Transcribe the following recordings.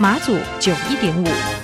马祖九一点五。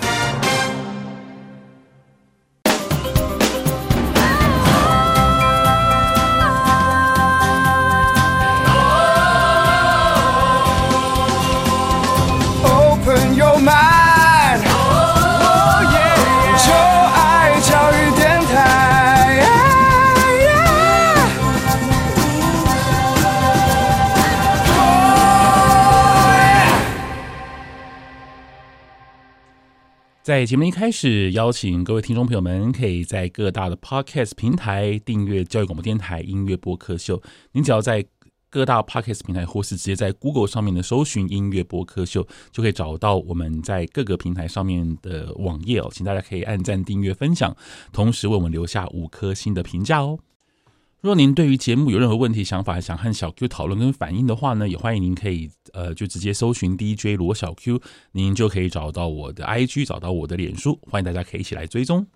在节目一开始，邀请各位听众朋友们，可以在各大的 Podcast 平台订阅教育广播电台音乐播客秀。您只要在各大 Podcast 平台，或是直接在 Google 上面的搜寻音乐播客秀，就可以找到我们在各个平台上面的网页哦。请大家可以按赞、订阅、分享，同时为我们留下五颗星的评价哦。若您对于节目有任何问题、想法，想和小 Q 讨论跟反映的话呢，也欢迎您可以呃就直接搜寻 DJ 罗小 Q，您就可以找到我的 IG，找到我的脸书，欢迎大家可以一起来追踪。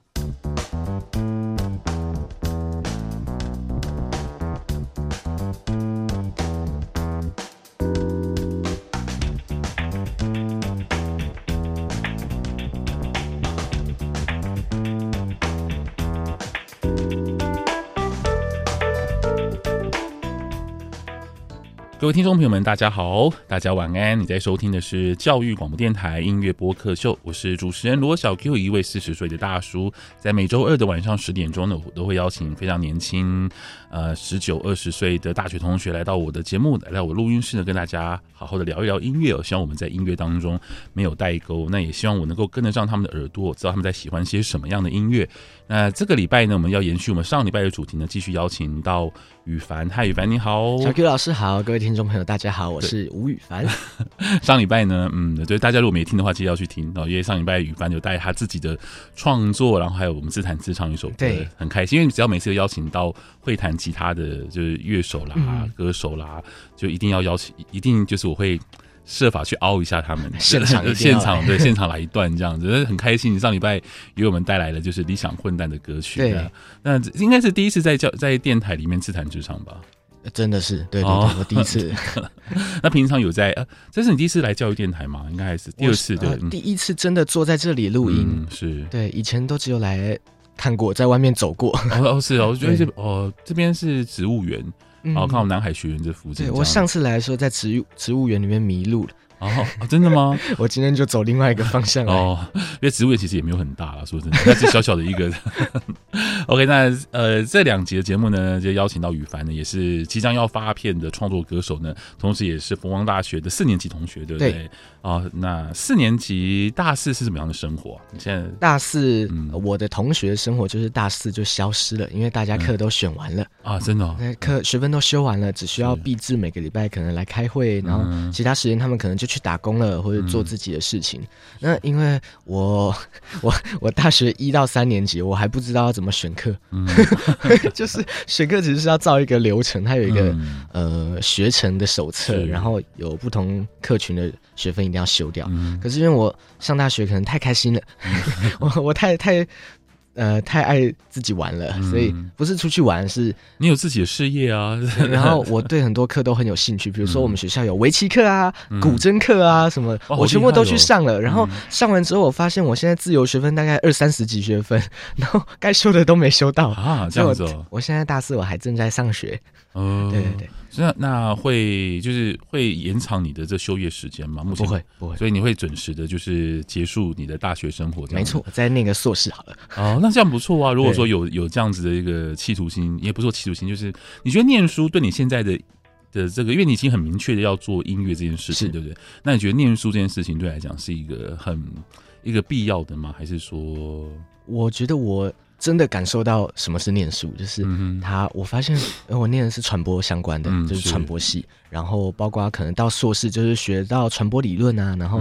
各位听众朋友们，大家好，大家晚安。你在收听的是教育广播电台音乐播客秀，我是主持人罗小 Q，一位四十岁的大叔。在每周二的晚上十点钟呢，我都会邀请非常年轻，呃，十九二十岁的大学同学来到我的节目，来到我录音室呢，跟大家好好的聊一聊音乐。希望我们在音乐当中没有代沟，那也希望我能够跟得上他们的耳朵，知道他们在喜欢些什么样的音乐。那这个礼拜呢，我们要延续我们上礼拜的主题呢，继续邀请到羽凡。嗨，羽凡你好，小 Q 老师好，各位听众朋友大家好，我是吴羽凡。上礼拜呢，嗯，对，大家如果没听的话，记得要去听哦，因为上礼拜羽凡有带他自己的创作，然后还有我们自弹自唱一首歌，对，很开心，因为只要每次邀请到会弹吉他的就是乐手啦、嗯、歌手啦，就一定要邀请，一定就是我会。设法去凹一下他们，现场现场对现场来一段这样子，很开心。上礼拜给我们带来的就是理想混蛋的歌曲，对，那应该是第一次在教在电台里面自弹自唱吧？真的是，对对对，哦、我第一次。那平常有在呃，这是你第一次来教育电台吗？应该还是第二次对、呃？第一次真的坐在这里录音，嗯、是对，以前都只有来看过，在外面走过。哦哦是哦，我觉得这 哦这边是植物园。好，看我南海学院这附近。对，我上次来的时候在植物植物园里面迷路了。哦，真的吗？我今天就走另外一个方向。哦，因为植物园其实也没有很大了，说真的，那是小小的一个。OK，那呃，这两集的节目呢，就邀请到羽凡呢，也是即将要发片的创作歌手呢，同时也是凤凰大学的四年级同学，对不对？对。啊、哦，那四年级大四是什么样的生活？你现在大四，嗯、我的同学生活就是大四就消失了，因为大家课都选完了、嗯、啊，真的、哦，那课学分都修完了，只需要毕制，每个礼拜可能来开会，然后其他时间他们可能就去打工了，或者做自己的事情。嗯、那因为我 我我大学一到三年级，我还不知道要怎么选课，嗯、就是选课只是要造一个流程，它有一个、嗯、呃学程的手册，然后有不同课群的学分一定要修掉，嗯、可是因为我上大学可能太开心了，嗯、我我太太呃太爱自己玩了，嗯、所以不是出去玩，是你有自己的事业啊。然后我对很多课都很有兴趣，比如说我们学校有围棋课啊、嗯、古筝课啊什么，哦、我全部都去上了。哦、然后上完之后，我发现我现在自由学分大概二三十几学分，然后该修的都没修到啊。这样子、哦我，我现在大四，我还正在上学。哦，对对对。那那会就是会延长你的这休业时间吗？目前不会不会，所以你会准时的，就是结束你的大学生活。没错，在那个硕士好了。哦，那这样不错啊。如果说有有这样子的一个企图心，也不是说企图心，就是你觉得念书对你现在的的这个，因为你已经很明确的要做音乐这件事情，对不对？那你觉得念书这件事情对来讲是一个很一个必要的吗？还是说，我觉得我。真的感受到什么是念书，就是他，我发现我念的是传播相关的，就是传播系，然后包括可能到硕士就是学到传播理论啊，然后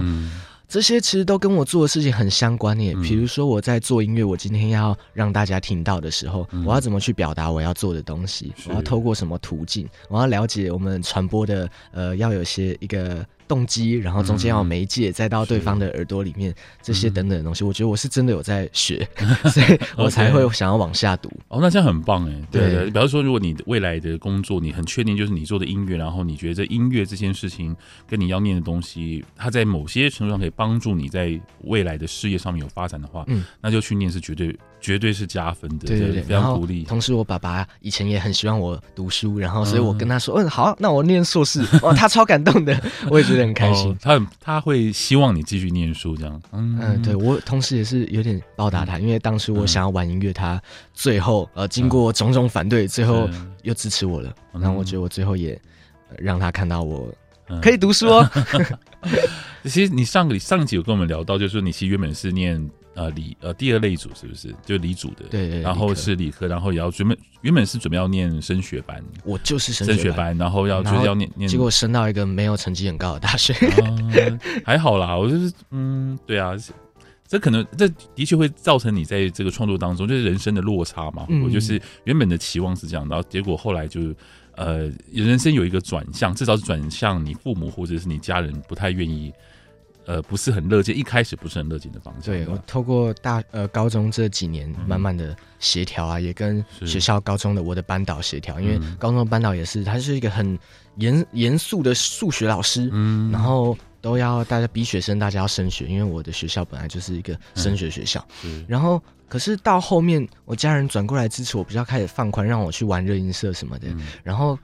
这些其实都跟我做的事情很相关耶。嗯、比如说我在做音乐，我今天要让大家听到的时候，嗯、我要怎么去表达我要做的东西？我要透过什么途径？我要了解我们传播的呃，要有些一个。动机，然后中间要有媒介，嗯、再到对方的耳朵里面，这些等等的东西，嗯、我觉得我是真的有在学，所以我才会想要往下读。哦，那这样很棒哎。对对，比方说，如果你未来的工作，你很确定就是你做的音乐，然后你觉得音乐这件事情跟你要念的东西，它在某些程度上可以帮助你在未来的事业上面有发展的话，嗯，那就去念是绝对绝对是加分的，对对对，非常鼓励。同时，我爸爸以前也很希望我读书，然后所以我跟他说，嗯，嗯，好，那我念硕士。哦，他超感动的，我也觉得很开心。哦、他他会希望你继续念书，这样。嗯，嗯对我同时也是有点报答他，嗯、因为当时我想要玩音乐，他最后呃经过种种反对，嗯、最后又支持我了。然后我觉得我最后也让他看到我可以读书哦。嗯、其实你上个上一集有跟我们聊到，就是说你其实原本是念。呃，理呃第二类组是不是就理组的？对，对，然后是理科，然后也要准备原本是准备要念升学班，我就是升学班，然后要就是要念念，结果升到一个没有成绩很高的大学，啊、还好啦，我就是嗯，对啊，这可能这的确会造成你在这个创作当中就是人生的落差嘛。嗯、我就是原本的期望是这样，然后结果后来就是呃，人生有一个转向，至少是转向你父母或者是你家人不太愿意。呃，不是很乐见，一开始不是很乐见的方向。对，我透过大呃高中这几年，慢慢的协调啊，嗯、也跟学校高中的我的班导协调，因为高中的班导也是，他是一个很严严肃的数学老师，嗯，然后都要大家逼学生，大家要升学，因为我的学校本来就是一个升学学校，嗯、然后可是到后面，我家人转过来支持我，比较开始放宽，让我去玩热音社什么的，嗯、然后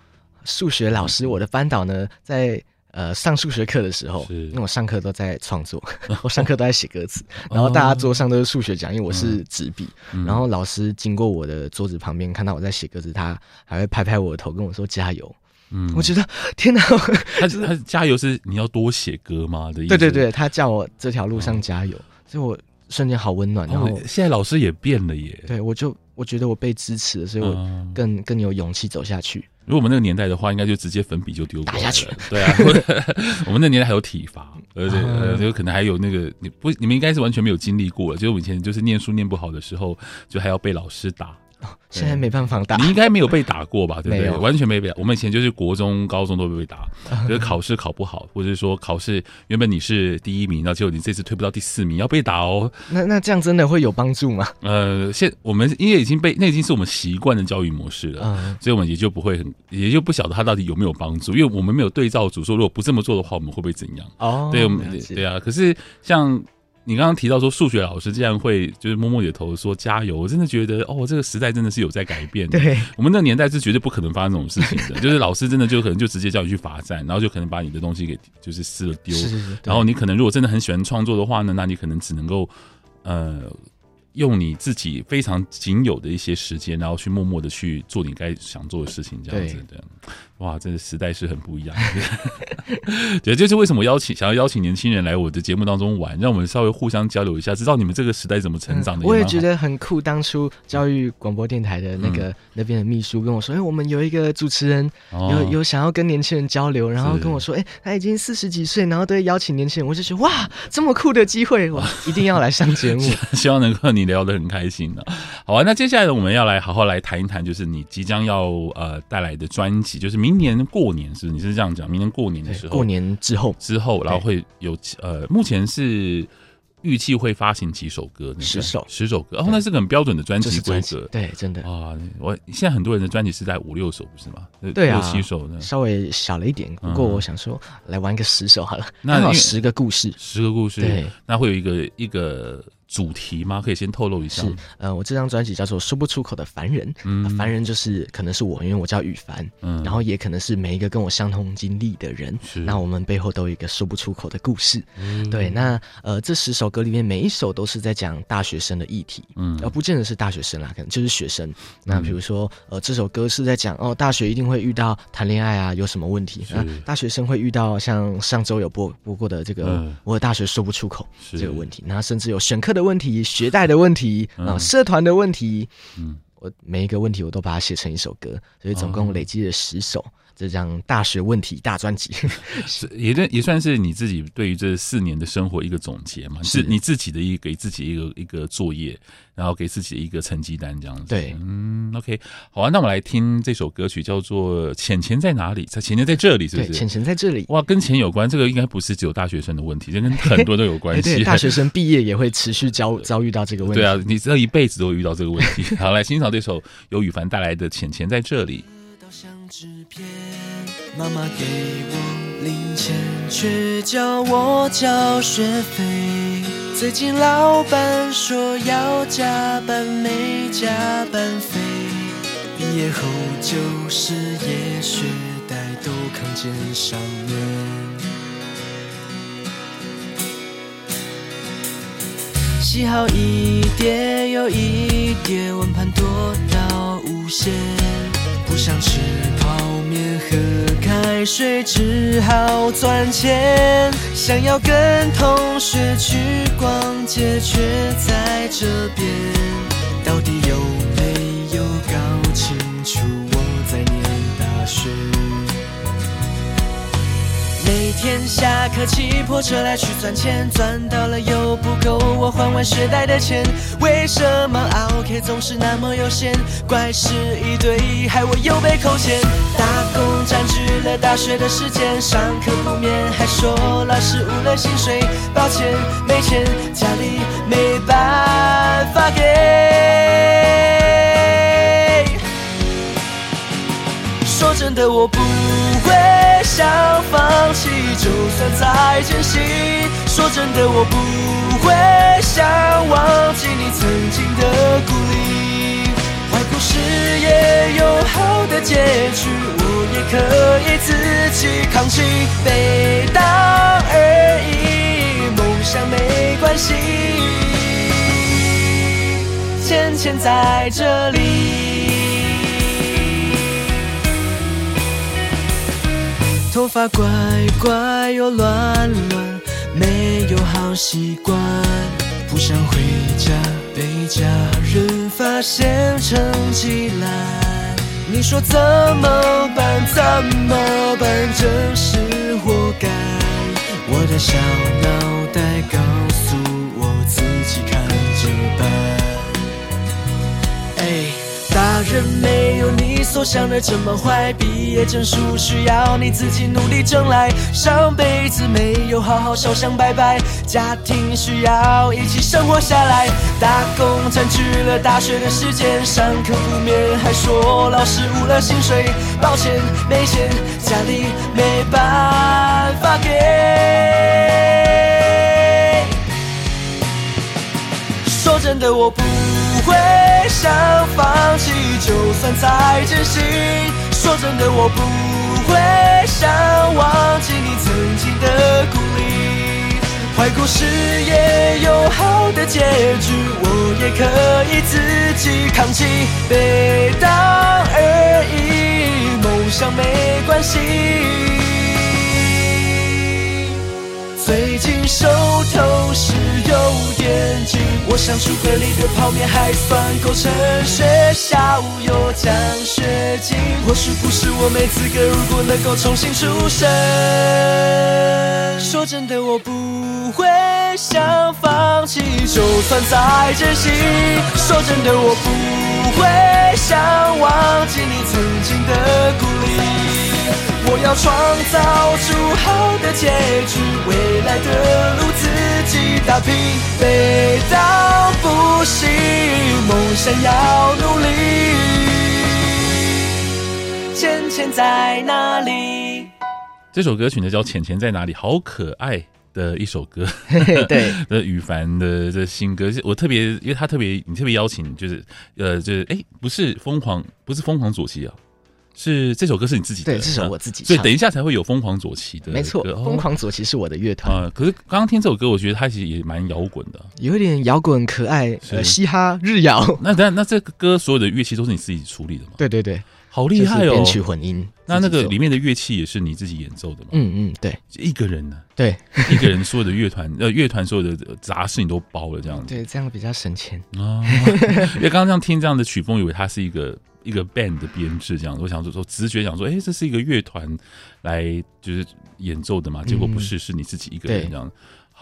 数学老师，我的班导呢，在。呃，上数学课的时候，是因为我上课都在创作，我上课都在写歌词，然后大家桌上都是数学讲，因为我是纸笔，嗯、然后老师经过我的桌子旁边，看到我在写歌词，他还会拍拍我的头，跟我说加油。嗯，我觉得天哪，他他加油是你要多写歌吗的意思？对对对，他叫我这条路上加油，所以我瞬间好温暖。然后、哦、现在老师也变了耶，对我就我觉得我被支持了，所以我更更有勇气走下去。如果我们那个年代的话，应该就直接粉笔就丢过来了。打下去。对啊，我们那年代还有体罚，而且呃，就可能还有那个你不，你们应该是完全没有经历过了。就是我以前就是念书念不好的时候，就还要被老师打。现在没办法打，你应该没有被打过吧？对不对？完全没被打。我们以前就是国中、高中都会被打，就是考试考不好，或者是说考试原本你是第一名，然后结果你这次推不到第四名，要被打哦。那那这样真的会有帮助吗？呃，现我们因为已经被那已经是我们习惯的教育模式了，所以我们也就不会很，也就不晓得他到底有没有帮助，因为我们没有对照组，说如果不这么做的话，我们会不会怎样？哦，对，我们对啊。可是像。你刚刚提到说数学老师竟然会就是摸摸你的头说加油，我真的觉得哦，这个时代真的是有在改变。对，我们那个年代是绝对不可能发生这种事情的，就是老师真的就可能就直接叫你去罚站，然后就可能把你的东西给就是撕了丢。是是是。然后你可能如果真的很喜欢创作的话呢，那你可能只能够呃。用你自己非常仅有的一些时间，然后去默默的去做你该想做的事情，这样子的，哇，真的时代是很不一样的。对，就是为什么邀请想要邀请年轻人来我的节目当中玩，让我们稍微互相交流一下，知道你们这个时代怎么成长的。我也觉得很酷。当初教育广播电台的那个那边的秘书跟我说：“哎，我们有一个主持人有有想要跟年轻人交流，然后跟我说：哎，他已经四十几岁，然后都会邀请年轻人。”我就觉得哇，这么酷的机会，我 一定要来上节目，希望能够你。聊得很开心呢，好啊。那接下来呢，我们要来好好来谈一谈，就是你即将要呃带来的专辑，就是明年过年是是？你是这样讲？明年过年的时候，过年之后之后，然后会有呃，目前是。预计会发行几首歌？十首，十首歌。哦，那是个很标准的专辑规则。对，真的。啊，我现在很多人的专辑是在五六首，不是吗？对啊，六七首呢，稍微小了一点。不过我想说，来玩个十首好了。那十个故事，十个故事。对，那会有一个一个。主题吗？可以先透露一下。是，呃，我这张专辑叫做《说不出口的凡人》，嗯，凡人就是可能是我，因为我叫羽凡，嗯，然后也可能是每一个跟我相同经历的人，是，那我们背后都有一个说不出口的故事，嗯，对，那呃，这十首歌里面每一首都是在讲大学生的议题，嗯，而不见得是大学生啦，可能就是学生。那比如说，呃，这首歌是在讲哦，大学一定会遇到谈恋爱啊，有什么问题？那，大学生会遇到像上周有播播过的这个，我的大学说不出口这个问题，那甚至有选课的。问题、学贷的问题啊，社团的问题，嗯，我每一个问题我都把它写成一首歌，所以总共累积了十首。这张大学问题大专辑，是也也算是你自己对于这四年的生活一个总结嘛？是你自己的一个给自己一个一个作业，然后给自己一个成绩单这样子。对，嗯，OK，好啊，那我们来听这首歌曲，叫做《钱钱在哪里》？钱钱在这里，是不是？钱钱在这里。哇，跟钱有关，这个应该不是只有大学生的问题，这跟很多都有关 系。对，大学生毕业也会持续遭遭遇到这个问题。对啊，你这一辈子都会遇到这个问题。好，来欣赏这首由羽凡带来的《钱钱在这里》。像纸片妈妈给我零钱，却叫我交学费。最近老板说要加班，没加班费。毕业后就事业学贷都扛肩上面。洗好一叠又一叠，温盘多到无限，不想吃泡面喝。开水只好赚钱，想要跟同学去逛街，却在这边，到底有没有搞清楚天下课骑破车来去赚钱，赚到了又不够我还完学贷的钱，为什么 OK 总是那么有限？怪事一堆，害我又被扣钱。打工占据了大学的时间，上课不眠，还说老师误了薪水，抱歉没钱，家里没办法给。说真的，我不会。想放弃，就算再艰辛。说真的，我不会想忘记你曾经的鼓励。坏故事也有好的结局，我也可以自己扛起。被当而已，梦想没关系。钱钱在这里。头发怪怪又乱乱，没有好习惯，不想回家被家人发现成绩烂。你说怎么办？怎么办？真是活该。我的小脑袋告诉我自己看着办。哎。大人没有你所想的这么坏，毕业证书需要你自己努力挣来，上辈子没有好好烧香拜拜，家庭需要一起生活下来，打工占据了大学的时间，上课不眠，还说老师误了薪水，抱歉没钱，家里没办法给。说真的，我不。会想放弃，就算再艰辛。说真的，我不会想忘记你曾经的鼓励。坏故事也有好的结局，我也可以自己扛起。背当而已，梦想没关系。最近手头是有点紧，我想书柜里的泡面还算够撑，学校有奖学金，或许不是我没资格，如果能够重新出生。说真的，我不会想放弃，就算再艰辛。说真的，我不会想忘记你曾经的鼓励。我要创造出好的结局，未来的路自己打拼。被当不行，梦想要努力。钱钱在哪里？这首歌曲呢叫《钱钱在哪里》，好可爱的一首歌。对，的羽凡的这新歌，我特别，因为他特别，你特别邀请，就是呃，就是哎，不是疯狂，不是疯狂左奇啊。是这首歌是你自己的，对，这首我自己唱，所以等一下才会有疯狂左奇的，没错，疯狂左奇是我的乐团。啊。可是刚刚听这首歌，我觉得它其实也蛮摇滚的，有一点摇滚可爱，呃，嘻哈日摇。那那那这个歌所有的乐器都是你自己处理的吗？对对对，好厉害哦！编曲混音，那那个里面的乐器也是你自己演奏的吗？嗯嗯，对，一个人呢？对，一个人所有的乐团 呃乐团所有的杂事你都包了这样子，对，这样比较省钱啊。因为刚刚这样听这样的曲风，以为它是一个一个 band 的编制这样子，我想说说直觉想说，哎，这是一个乐团来就是演奏的嘛？结果不是，是你自己一个人这样。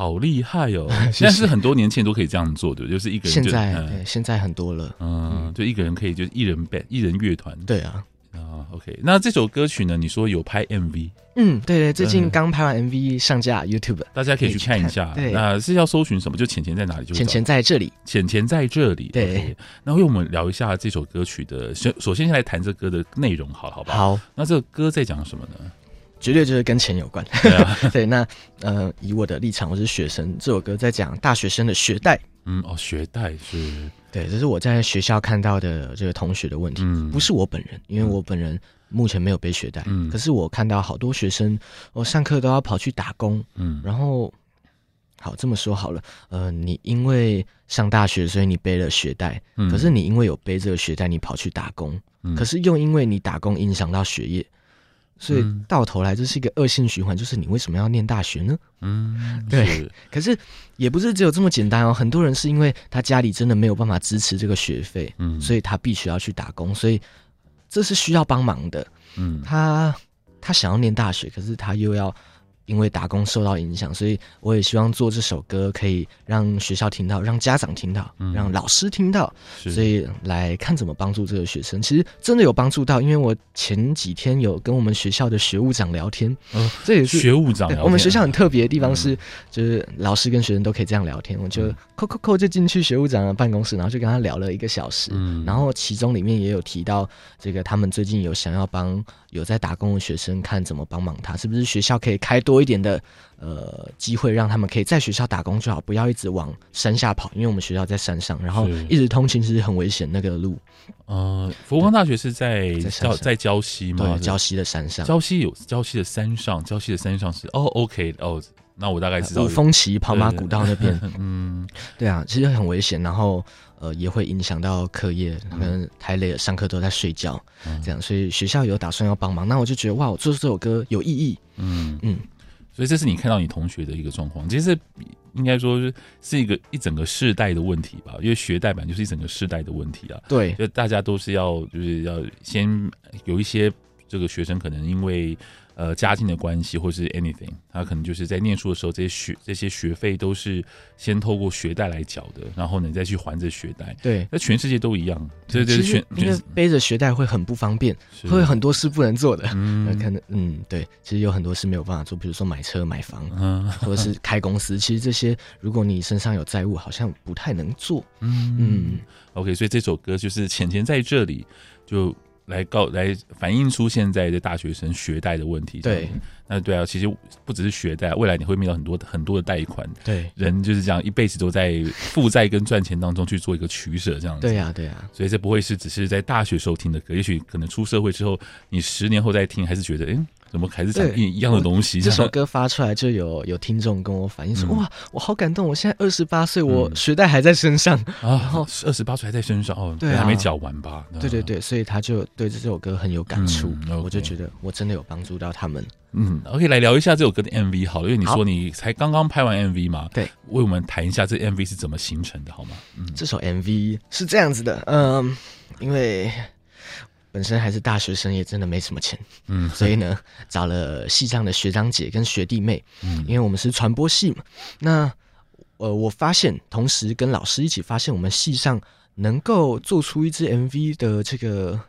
好厉害哦！现在是很多年轻人都可以这样做的，就是一个人。现在对，现在很多了。嗯，就一个人可以，就一人 band，一人乐团。对啊，啊，OK。那这首歌曲呢？你说有拍 MV？嗯，对对，最近刚拍完 MV 上架 YouTube，大家可以去看一下。对，那是要搜寻什么？就浅浅在哪里？就浅浅在这里，浅浅在这里。对。那为我们聊一下这首歌曲的，首首先先来谈这歌的内容，好好吧？好。那这个歌在讲什么呢？绝对就是跟钱有关。对啊，对，那呃，以我的立场，我是学生，这首歌在讲大学生的学贷。嗯，哦，学贷是。对，这是我在学校看到的这个同学的问题，嗯、不是我本人，因为我本人目前没有背学贷。嗯。可是我看到好多学生，我上课都要跑去打工。嗯。然后，好这么说好了，呃，你因为上大学，所以你背了学贷。嗯。可是你因为有背这个学贷，你跑去打工。嗯。可是又因为你打工影响到学业。所以到头来，这是一个恶性循环，就是你为什么要念大学呢？嗯，对。可是也不是只有这么简单哦，很多人是因为他家里真的没有办法支持这个学费，嗯，所以他必须要去打工，所以这是需要帮忙的。嗯，他他想要念大学，可是他又要。因为打工受到影响，所以我也希望做这首歌，可以让学校听到，让家长听到，嗯、让老师听到，所以来看怎么帮助这个学生。其实真的有帮助到，因为我前几天有跟我们学校的学务长聊天，嗯，这也是学务长。我们学校很特别的地方是，嗯、就是老师跟学生都可以这样聊天。我就扣扣扣就进去学务长的办公室，然后就跟他聊了一个小时。嗯，然后其中里面也有提到，这个他们最近有想要帮有在打工的学生看怎么帮忙他，是不是学校可以开多一点的呃机会，让他们可以在学校打工就好，不要一直往山下跑，因为我们学校在山上，然后一直通勤其实很危险那个路。呃，佛光大学是在在在礁溪吗？对，礁溪的山上。礁溪有礁溪的山上，礁溪的山上是哦，OK 哦，那我大概知道。五峰旗跑马古道那边，嗯，对啊，其实很危险，然后呃也会影响到课业，可能太累了，上课都在睡觉，这样，所以学校有打算要帮忙，那我就觉得哇，我做这首歌有意义，嗯嗯。所以这是你看到你同学的一个状况，其实应该说是是一个一整个世代的问题吧，因为学代版就是一整个世代的问题啊。对，就大家都是要就是要先有一些这个学生可能因为。呃，家境的关系，或是 anything，他可能就是在念书的时候，这些学这些学费都是先透过学贷来缴的，然后你再去还这学贷。对，那全世界都一样。对对，全因为背着学贷会很不方便，会有很多事不能做的。嗯，可能嗯，对，其实有很多事没有办法做，比如说买车、买房，嗯，或者是开公司。其实这些，如果你身上有债务，好像不太能做。嗯嗯。OK，所以这首歌就是钱钱在这里就。来告来反映出现在的大学生学贷的问题。对，那对啊，其实不只是学贷，未来你会面临到很多很多的贷款。对，人就是这样，一辈子都在负债跟赚钱当中去做一个取舍，这样子。对呀，对呀。所以这不会是只是在大学时候听的歌，也许可能出社会之后，你十年后再听，还是觉得，哎。怎么还是讲一一样的东西？这首歌发出来就有有听众跟我反映说：“嗯、哇，我好感动！我现在二十八岁，我学贷还在身上、嗯、然后二十八岁还在身上哦，对、啊，还没缴完吧？对对对，所以他就对这首歌很有感触。嗯 okay、我就觉得我真的有帮助到他们。嗯，OK，来聊一下这首歌的 MV 好了，因为你说你才刚刚拍完 MV 嘛，对，为我们谈一下这 MV 是怎么形成的，好吗？嗯，这首 MV 是这样子的，嗯，因为。本身还是大学生，也真的没什么钱，嗯，所以呢，找了系上的学长姐跟学弟妹，嗯，因为我们是传播系嘛，那呃，我发现，同时跟老师一起发现，我们系上能够做出一支 MV 的这个。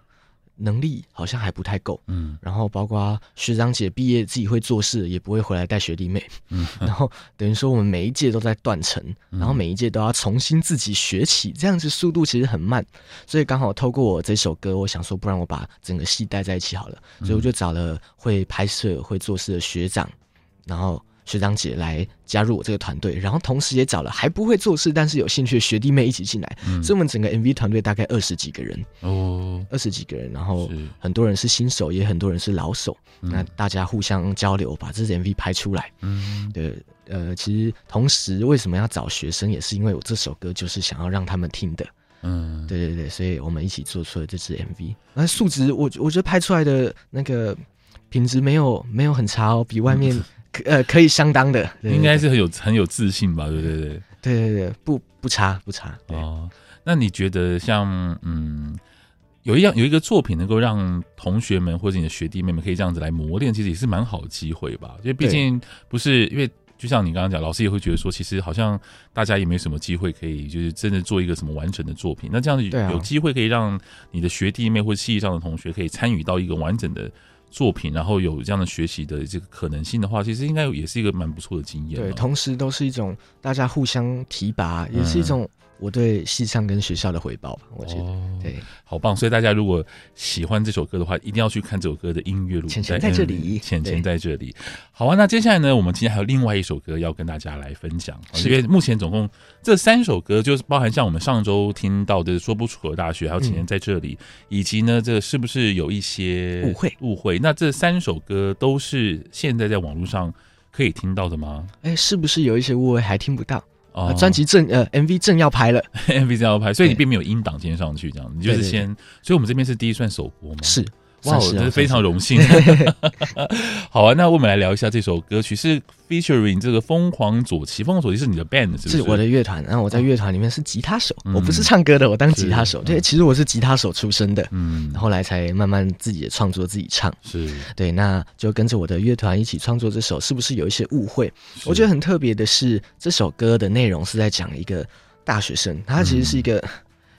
能力好像还不太够，嗯，然后包括学长姐毕业自己会做事，也不会回来带学弟妹，嗯，然后等于说我们每一届都在断层，嗯、然后每一届都要重新自己学起，这样子速度其实很慢，所以刚好透过我这首歌，我想说，不然我把整个戏带在一起好了，所以我就找了会拍摄、会做事的学长，然后。学长姐来加入我这个团队，然后同时也找了还不会做事但是有兴趣的学弟妹一起进来，嗯、所以我们整个 MV 团队大概二十几个人。哦，二十几个人，然后很多人是新手，也很多人是老手，嗯、那大家互相交流，把这支 MV 拍出来。嗯，对，呃，其实同时为什么要找学生，也是因为我这首歌就是想要让他们听的。嗯，对对对，所以我们一起做出了这支 MV。那素质，我我觉得拍出来的那个品质没有没有很差哦，比外面、嗯、呃可以相当的，应该是很有很有自信吧？对对对，对对对，不不差不差。哦，那你觉得像嗯？有一样有一个作品能够让同学们或者你的学弟妹们可以这样子来磨练，其实也是蛮好的机会吧。因为毕竟不是因为，就像你刚刚讲，老师也会觉得说，其实好像大家也没什么机会可以就是真的做一个什么完整的作品。那这样子有机会可以让你的学弟妹或者系上的同学可以参与到一个完整的作品，然后有这样的学习的这个可能性的话，其实应该也是一个蛮不错的经验。对，同时都是一种大家互相提拔，也是一种。我对系上跟学校的回报吧，我觉得、哦、对，好棒。所以大家如果喜欢这首歌的话，一定要去看这首歌的音乐录。浅浅在这里，浅浅在这里。好啊，那接下来呢，我们今天还有另外一首歌要跟大家来分享。因为目前总共这三首歌，就是包含像我们上周听到的《说不出口的大学》，还有《浅浅在这里》，嗯，以及呢，这是不是有一些误会？误会。那这三首歌都是现在在网络上可以听到的吗？哎，是不是有一些误会还听不到？哦，专辑正呃，MV 正要拍了，MV 正要拍，所以你并没有音档先上去，这样你就是先，所以我们这边是第一算首播吗？是。哇，我真是非常荣幸。好啊，那我们来聊一下这首歌曲，是 featuring 这个疯狂左旗。疯狂左旗是你的 band 是不是？是我的乐团，然后我在乐团里面是吉他手，嗯，我不是唱歌的，我当吉他手。对，其实我是吉他手出身的，嗯，后来才慢慢自己的创作自己唱。是对，那就跟着我的乐团一起创作这首，是不是有一些误会？我觉得很特别的是，这首歌的内容是在讲一个大学生，他其实是一个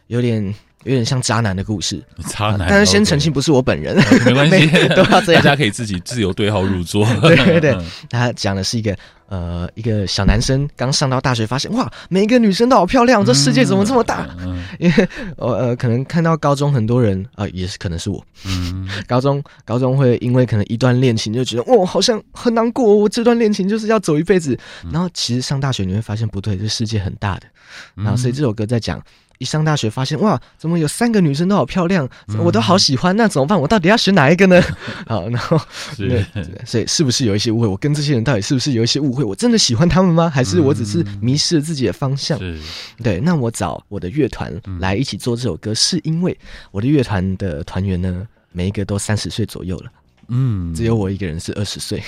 有点。有点像渣男的故事，渣男。但是先澄清，不是我本人，没关系，都要这样。大家可以自己自由对号入座。对对对，他讲的是一个呃一个小男生刚上到大学，发现哇，每一个女生都好漂亮，这世界怎么这么大？因为呃呃，可能看到高中很多人啊，也是可能是我，嗯，高中高中会因为可能一段恋情就觉得哇，好像很难过，我这段恋情就是要走一辈子。然后其实上大学你会发现不对，这世界很大的。然后所以这首歌在讲。一上大学发现哇，怎么有三个女生都好漂亮，我都好喜欢，那怎么办？我到底要选哪一个呢？好，然后对，所以是不是有一些误会？我跟这些人到底是不是有一些误会？我真的喜欢他们吗？还是我只是迷失了自己的方向？对，那我找我的乐团来一起做这首歌，是因为我的乐团的团员呢，每一个都三十岁左右了，嗯，只有我一个人是二十岁。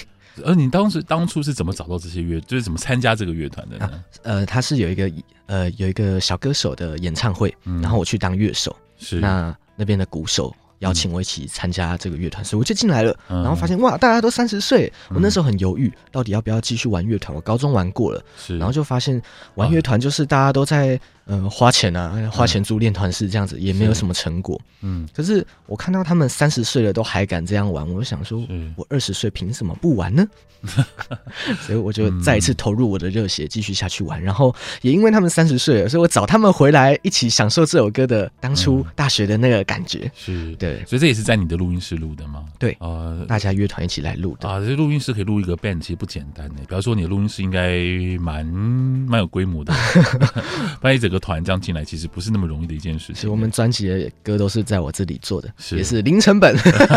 而你当时当初是怎么找到这些乐，就是怎么参加这个乐团的呢？啊、呃，他是有一个呃有一个小歌手的演唱会，嗯、然后我去当乐手，是那那边的鼓手邀请我一起参加这个乐团，嗯，所以我就进来了，嗯，然后发现哇，大家都三十岁，我那时候很犹豫，到底要不要继续玩乐团？我高中玩过了，是，然后就发现玩乐团就是大家都在。呃，花钱啊，花钱租练团室这样子，也没有什么成果。嗯，可是我看到他们三十岁了都还敢这样玩，我就想说，我二十岁凭什么不玩呢？所以我就再一次投入我的热血，继续下去玩。然后也因为他们三十岁了，所以我找他们回来一起享受这首歌的当初大学的那个感觉。是对，所以这也是在你的录音室录的吗？对，呃，大家乐团一起来录的啊。这录音室可以录一个 band，其实不简单呢。比方说，你的录音室应该蛮蛮有规模的，万一整个。团这样进来其实不是那么容易的一件事情。我们专辑的歌都是在我这里做的，是也是零成本，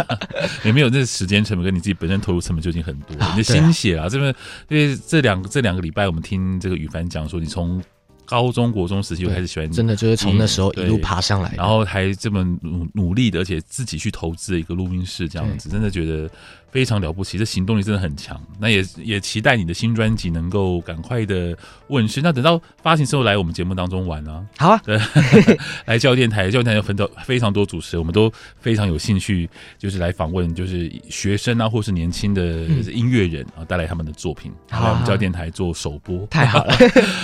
也没有那时间成本跟你自己本身投入成本就已经很多，啊、你的心血啊，这边因为这两这两个礼拜我们听这个羽凡讲说，你从高中国中时期就开始喜欢，真的就是从那时候一路爬上来，然后还这么努努力的，而且自己去投资一个录音室这样子，真的觉得。非常了不起，这行动力真的很强。那也也期待你的新专辑能够赶快的问世。那等到发行之后来我们节目当中玩啊，好啊，对，来教育电台，教育电台有很多非常多主持人，我们都非常有兴趣，就是来访问，就是学生啊，或是年轻的音乐人啊，带来他们的作品，来我们教育电台做首播，太好了。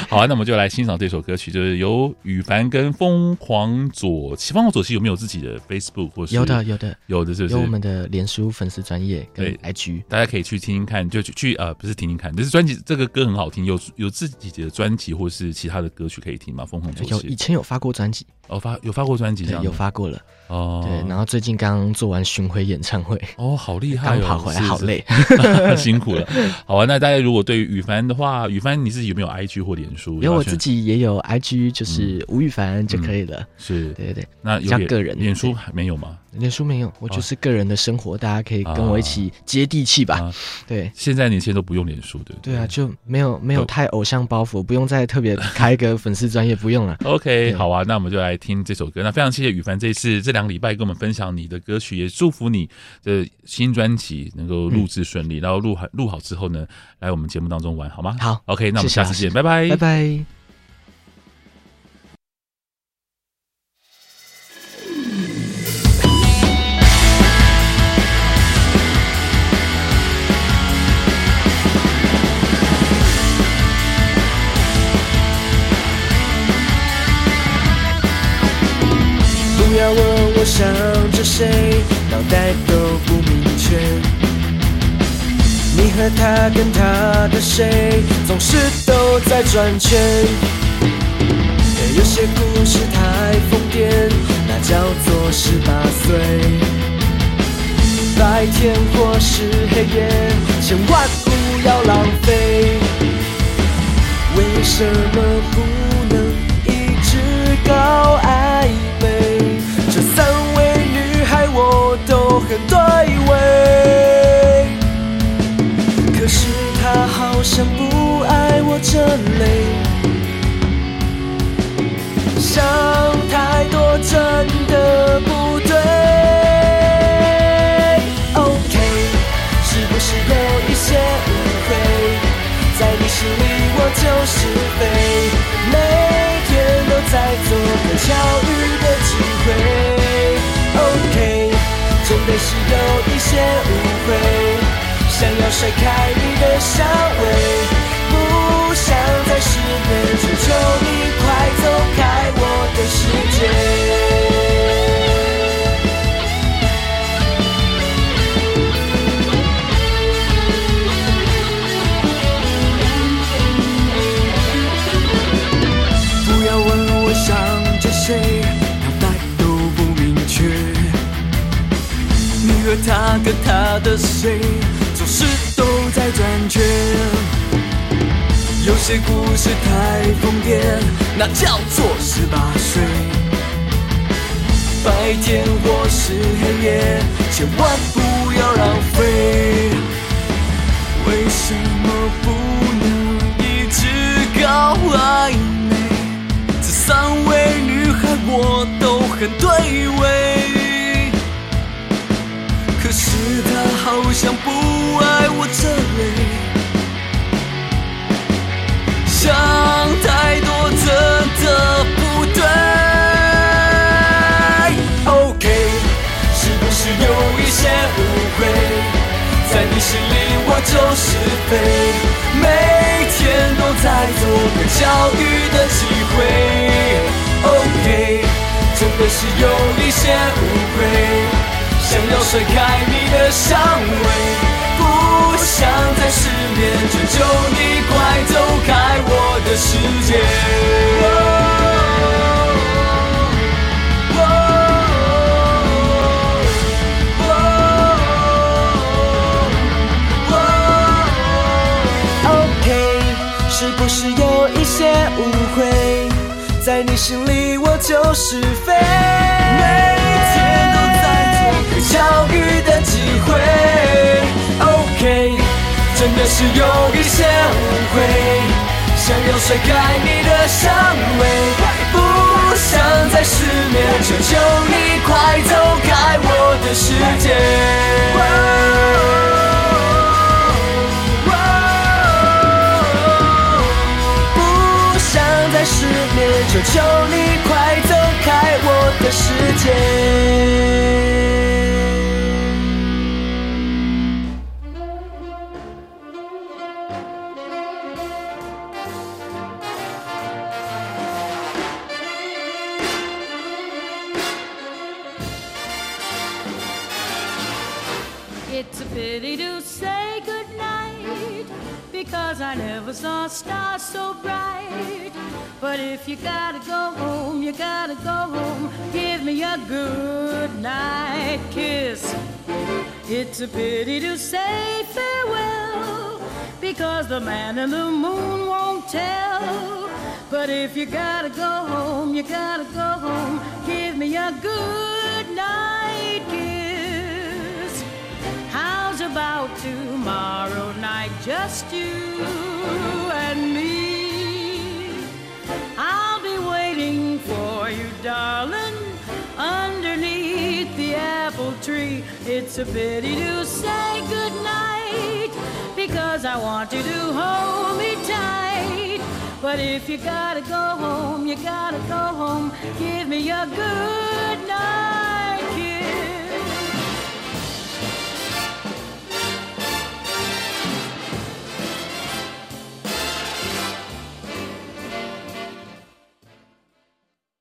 好啊，那我们就来欣赏这首歌曲，就是由羽凡跟疯狂左奇，疯狂左奇有没有自己的 Facebook 或是？有的，有的，有的，是不是？有我们的脸书粉丝专页。对，IG 大家可以去听听看，就去去呃，不是听听看，就是专辑这个歌很好听，有有自己的专辑或是其他的歌曲可以听吗？疯狂左奇有以前有发过专辑，哦发有发过专辑，有发过了哦。对，然后最近刚做完巡回演唱会，哦，好厉害，刚跑回来，好累，辛苦了。好啊，那大家如果对于羽凡的话，羽凡你自己有没有 IG 或脸书？有，我自己也有 IG，就是吴羽凡就可以了。是对对对，那有个人脸书还没有吗？脸书没有，我就是个人的生活，大家可以跟我一起接地气吧。对，现在年轻人都不用脸书的。对啊，就没有没有太偶像包袱，不用再特别开个粉丝专业，不用了。OK，好啊，那我们就来来听这首歌。那非常谢谢羽凡这次这两个礼拜跟我们分享你的歌曲，也祝福你的新专辑能够录制顺利，嗯、然后录好录好之后呢，来我们节目当中玩好吗？好，OK，那我们下次见，拜拜，拜拜。想着谁，脑袋都不明确。你和他跟他的谁，总是都在转圈。有些故事太疯癫，那叫做十八岁。白天或是黑夜，千万不要浪费。为什么不能一直高我都？很对味，可是他好像不爱我这类，想太多真的不对。OK，是不是有一些误会？在你心里我就是非，每天都在做个巧遇的机会。还是有一些误会，想要甩开你的香味，不想再失眠，求求你快走开。谁，总是都在转圈。有些故事太疯癫，那叫做十八岁。白天或是黑夜，千万不要浪费。为什么不能一直搞暧昧？这三位女孩我都很对味。可是她好像不爱我这类，想太多真的不对。OK，是不是有一些误会？在你心里我就是非，每天都在做个巧遇的机会。OK，真的是有一些误会。想要甩开你的香味，不想再失眠，求求你快走开我的世界。OK，是不是有一些误会？在你心里我就是非，每天。相遇的机会，OK，真的是有一些误会，想要甩开你的香味，不想再失眠，求求你快走开我的世界。失眠，求求你快走开我的世界。Cause I never saw a star so bright. But if you gotta go home, you gotta go home. Give me a good night kiss. It's a pity to say farewell. Because the man in the moon won't tell. But if you gotta go home, you gotta go home. Give me a good about tomorrow night, just you and me. I'll be waiting for you, darling, underneath the apple tree. It's a pity to say goodnight because I want you to hold me tight. But if you gotta go home, you gotta go home. Give me a good night.